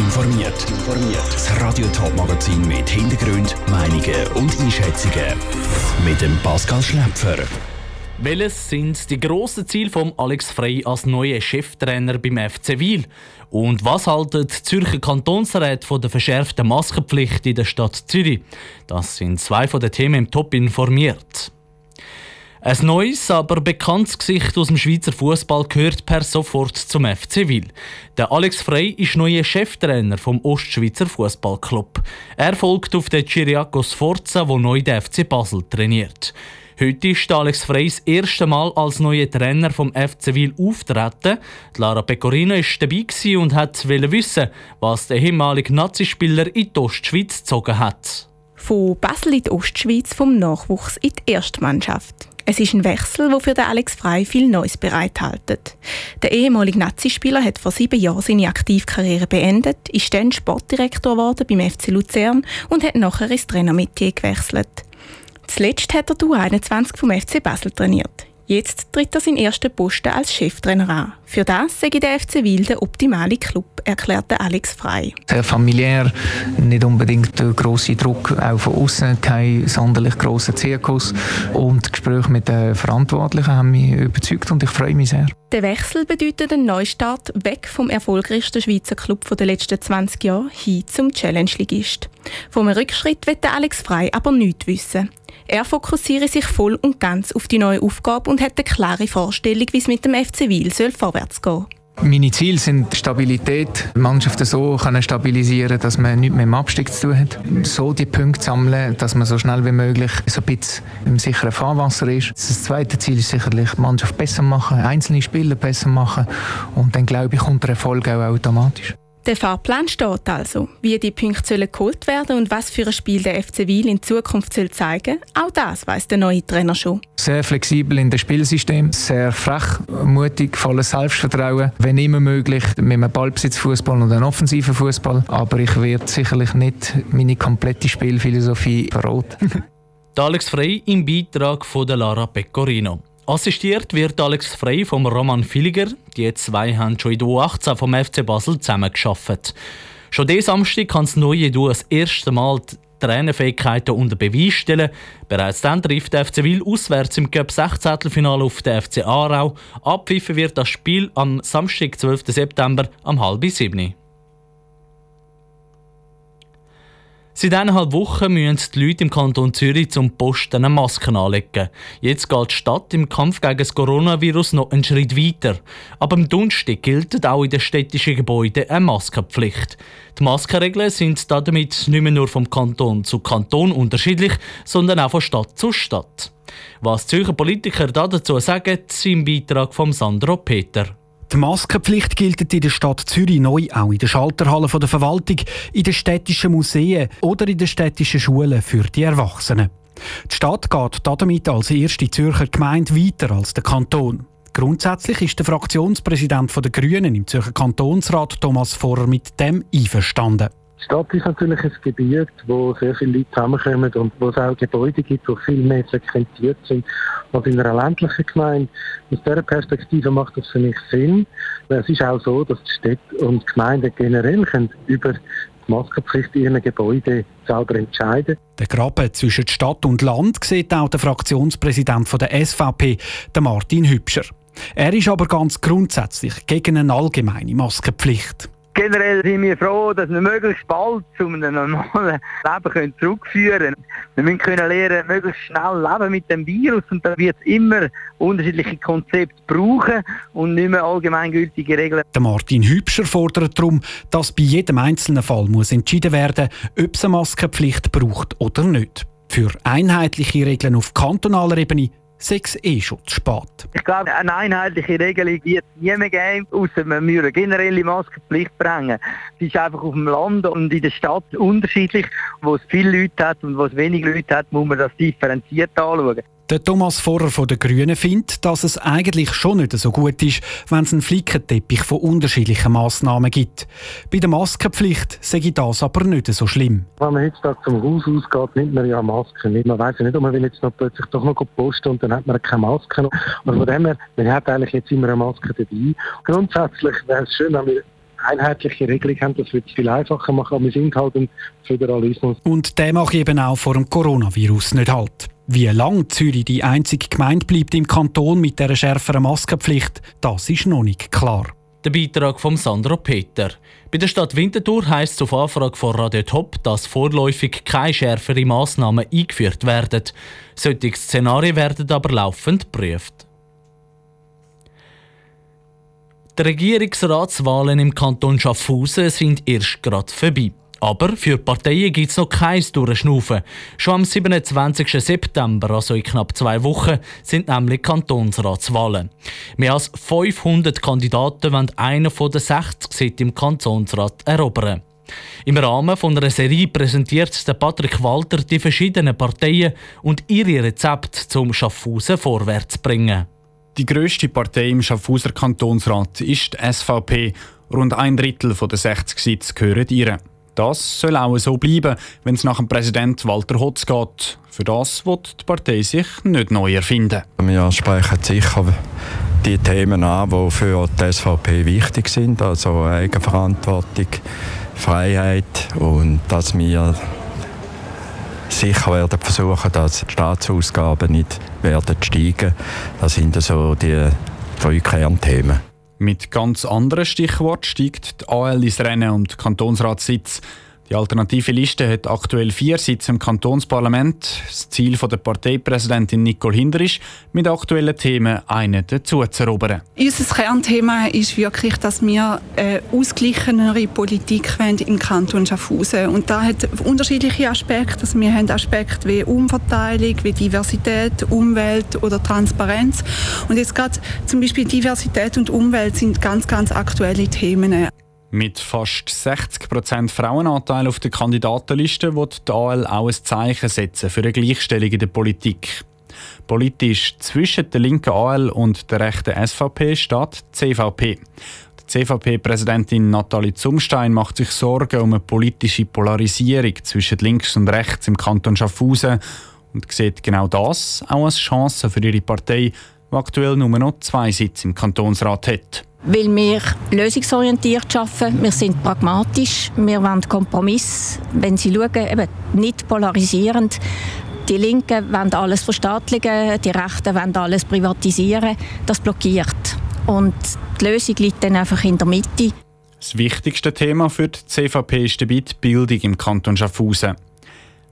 informiert. Das Radio Top Magazin mit Hintergrund, Meinungen und Einschätzungen mit dem Pascal Schläpfer. Welches sind die grossen Ziele von Alex Frey als neuer Cheftrainer beim FC Wiel? Und was haltet die Zürcher Kantonsrat von der verschärften Maskenpflicht in der Stadt Zürich? Das sind zwei von den Themen im Top informiert. Ein neues, aber bekanntes Gesicht aus dem Schweizer Fußball gehört per sofort zum FC Wil. Der Alex Frey ist neuer Cheftrainer vom Ostschweizer Fußballclub. Er folgt auf den Chiriakos Forza, wo neu der FC Basel trainiert. Heute ist Alex Frey das erste Mal als neuer Trainer vom FC Wil auftreten. Lara Pecorino war dabei und hat wissen, was der ehemalige Nazispieler in die Ostschweiz gezogen hat. Von Basel in die Ostschweiz vom Nachwuchs in die Erstmannschaft. Es ist ein Wechsel, der für Alex Frey viel Neues bereithält. Der ehemalige Nazispieler hat vor sieben Jahren seine Aktivkarriere beendet, ist dann Sportdirektor geworden beim FC Luzern und hat nachher ins Trainermetier gewechselt. Zuletzt hat er die U21 vom FC Basel trainiert. Jetzt tritt er seinen ersten Posten als Cheftrainer an. Für das sei der FC Wil der optimale Club, erklärte Alex Frei. Sehr familiär, nicht unbedingt der grosse Druck auch von außen, kein sonderlich grosser Zirkus. Und Gespräche mit den Verantwortlichen haben mich überzeugt und ich freue mich sehr. Der Wechsel bedeutet einen Neustart weg vom erfolgreichsten Schweizer Club der letzten 20 Jahre hin zum Challenge-Ligist. Vom Rückschritt wird Alex Frei aber nichts wissen. Er fokussiere sich voll und ganz auf die neue Aufgabe und eine klare Vorstellung, wie es mit dem FC Wil soll vorwärts gehen meine Ziele sind Stabilität, die Mannschaft so können stabilisieren, dass man nichts mehr im Abstieg zu tun hat. So die Punkte sammeln, dass man so schnell wie möglich so ein bisschen im sicheren Fahrwasser ist. Das zweite Ziel ist sicherlich, die Mannschaft besser machen, einzelne Spieler besser machen und dann glaube ich kommt der Erfolg auch automatisch. Der Fahrplan steht also. Wie die Punkte sollen geholt werden und was für ein Spiel der FC Wiel in Zukunft soll zeigen, auch das weiß der neue Trainer schon. Sehr flexibel in dem Spielsystem, sehr frech, mutig, volles Selbstvertrauen. Wenn immer möglich mit einem Ballbesitzfußball und einem offensiven Fußball. Aber ich werde sicherlich nicht meine komplette Spielphilosophie verraten. Alex Frey im Beitrag von Lara Pecorino. Assistiert wird Alex Frey vom Roman Filiger. Die zwei haben schon in der U18 vom FC Basel zusammengearbeitet. Schon diesen Samstag kann das neue Duo das erste Mal die Trainerfähigkeiten unter Beweis stellen. Bereits dann trifft der FC Wil auswärts im Cup 16. Finale auf den FC Aarau. Abpfiffen wird das Spiel am Samstag, 12. September, um halb sieben. Seit eineinhalb Wochen müssen die Leute im Kanton Zürich zum Posten eine Maske anlegen. Jetzt geht die Stadt im Kampf gegen das Coronavirus noch einen Schritt weiter. Aber am Donnerstag gilt auch in den städtischen Gebäuden eine Maskenpflicht. Die Maskenregeln sind damit nicht mehr nur vom Kanton zu Kanton unterschiedlich, sondern auch von Stadt zu Stadt. Was die Zürcher Politiker dazu sagen, im Beitrag von Sandro Peter. Die Maskenpflicht gilt in der Stadt Zürich neu auch in der Schalterhalle der Verwaltung, in den städtischen Museen oder in den städtischen Schulen für die Erwachsenen. Die Stadt geht damit als erste Zürcher Gemeinde weiter als der Kanton. Grundsätzlich ist der Fraktionspräsident der Grünen im Zürcher Kantonsrat Thomas Vorer mit dem einverstanden. Die Stadt ist natürlich ein Gebiet, wo sehr viele Leute zusammenkommen und wo es auch Gebäude gibt, die viel mehr frequentiert sind als in einer ländlichen Gemeinde. Aus dieser Perspektive macht das für mich Sinn. Es ist auch so, dass die Städte und Gemeinden generell können über die Maskenpflicht in ihren Gebäuden selber entscheiden. Der Graben zwischen Stadt und Land sieht auch der Fraktionspräsident der SVP, Martin Hübscher. Er ist aber ganz grundsätzlich gegen eine allgemeine Maskenpflicht. Generell sind wir froh, dass wir möglichst bald zu einem normalen Leben zurückführen können. Wir können lernen, möglichst schnell leben mit dem Virus und da wird es immer unterschiedliche Konzepte brauchen und nicht mehr allgemeingültige Regeln. Der Martin Hübscher fordert darum, dass bei jedem einzelnen Fall muss entschieden werden ob es eine Maskenpflicht braucht oder nicht. Für einheitliche Regeln auf kantonaler Ebene sechs eh schon. Ich glaube, eine einheitliche Regelung wird es nie mehr geben, außer man müsse eine generelle Maskenpflicht bringen. Es ist einfach auf dem Land und in der Stadt unterschiedlich. Wo es viele Leute hat und wo es wenig Leute hat, muss man das differenziert anschauen. Der Thomas Vorer von den Grünen findet, dass es eigentlich schon nicht so gut ist, wenn es einen Flickenteppich von unterschiedlichen Massnahmen gibt. Bei der Maskenpflicht sage das aber nicht so schlimm. Wenn man jetzt zum Haus ausgeht, nimmt man ja Masken mit. Man weiß ja nicht, ob man will jetzt noch plötzlich doch noch posten und dann hat man keine Maske noch. Also von dem her, man hat eigentlich jetzt immer eine Maske dabei. Grundsätzlich wäre es schön, wenn wir einheitliche Regelung haben, das wird es viel einfacher machen, aber wir sind halt ein Föderalismus. Und der macht eben auch vor dem Coronavirus nicht halt. Wie lange Zürich die einzige Gemeinde bleibt im Kanton mit der schärferen Maskenpflicht, das ist noch nicht klar. Der Beitrag von Sandro Peter. Bei der Stadt Winterthur heisst es auf Anfrage von Radio Top, dass vorläufig keine schärferen Massnahmen eingeführt werden. Solche Szenarien werden aber laufend geprüft. Die Regierungsratswahlen im Kanton Schaffhausen sind erst gerade vorbei. Aber für Parteien gibt es noch keins Durchschnaufen. Schon am 27. September, also in knapp zwei Wochen, sind nämlich Kantonsratswahlen. Mehr als 500 Kandidaten wollen einen von den 60 Sitze im Kantonsrat erobern. Im Rahmen von einer Serie präsentiert der Patrick Walter die verschiedenen Parteien und ihre Rezepte zum Schaffhausen vorwärts bringen. Die grösste Partei im Schaffhauser Kantonsrat ist die SVP. Rund ein Drittel der 60 Sitze gehören ihr. Das soll auch so bleiben, wenn es nach dem Präsident Walter Hotz geht. Für das wird die Partei sich nicht neu erfinden. Wir sprechen sicher die Themen an, die für die SVP wichtig sind, also Eigenverantwortung, Freiheit und dass wir sicher werden versuchen, dass die Staatsausgaben nicht werden steigen. Das sind so die drei Kernthemen. Mit ganz anderen Stichworten steigt die AL ins Rennen den Kantonsratssitz. Die alternative Liste hat aktuell vier Sitze im Kantonsparlament. Das Ziel der Parteipräsidentin Nicole Hinder ist, mit aktuellen Themen einen dazu zu erobern. Unser Kernthema ist wirklich, dass wir eine ausgleichenere Politik wollen im Kanton Schaffhausen. Und da hat unterschiedliche Aspekte. Also wir haben Aspekte wie Umverteilung, wie Diversität, Umwelt oder Transparenz. Und jetzt gerade zum Beispiel Diversität und Umwelt sind ganz, ganz aktuelle Themen. Mit fast 60% Frauenanteil auf der Kandidatenliste wird die AL auch ein Zeichen setzen für eine Gleichstellung in der Politik. Politisch zwischen der linken AL und der rechten SVP steht die CVP. Die CVP-Präsidentin Nathalie Zumstein macht sich Sorgen um eine politische Polarisierung zwischen links und rechts im Kanton Schaffhausen und sieht genau das auch als Chance für ihre Partei, die aktuell nur noch zwei Sitze im Kantonsrat hat weil wir lösungsorientiert arbeiten. Wir sind pragmatisch, wir wollen Kompromiss. Wenn Sie schauen, eben nicht polarisierend. Die Linken wollen alles verstaatlichen, die Rechten wollen alles privatisieren. Das blockiert. Und die Lösung liegt dann einfach in der Mitte. Das wichtigste Thema für die CVP ist dabei die Bildung im Kanton Schaffhausen.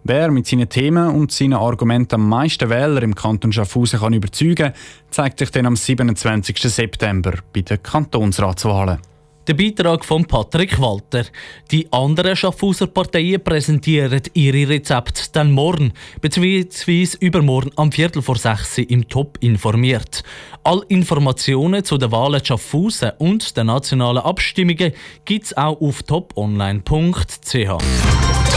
Wer mit seinen Themen und seinen Argumenten am meisten Wähler im Kanton Schaffhausen kann überzeugen zeigt sich dann am 27. September bei den Kantonsratswahlen. Der Beitrag von Patrick Walter. Die anderen Schaffhauser Parteien präsentieren ihre Rezepte dann morgen, bzw. übermorgen am Viertel vor sechs im Top informiert. All Informationen zu den Wahlen Schaffhausen und den nationalen Abstimmungen gibt es auch auf toponline.ch.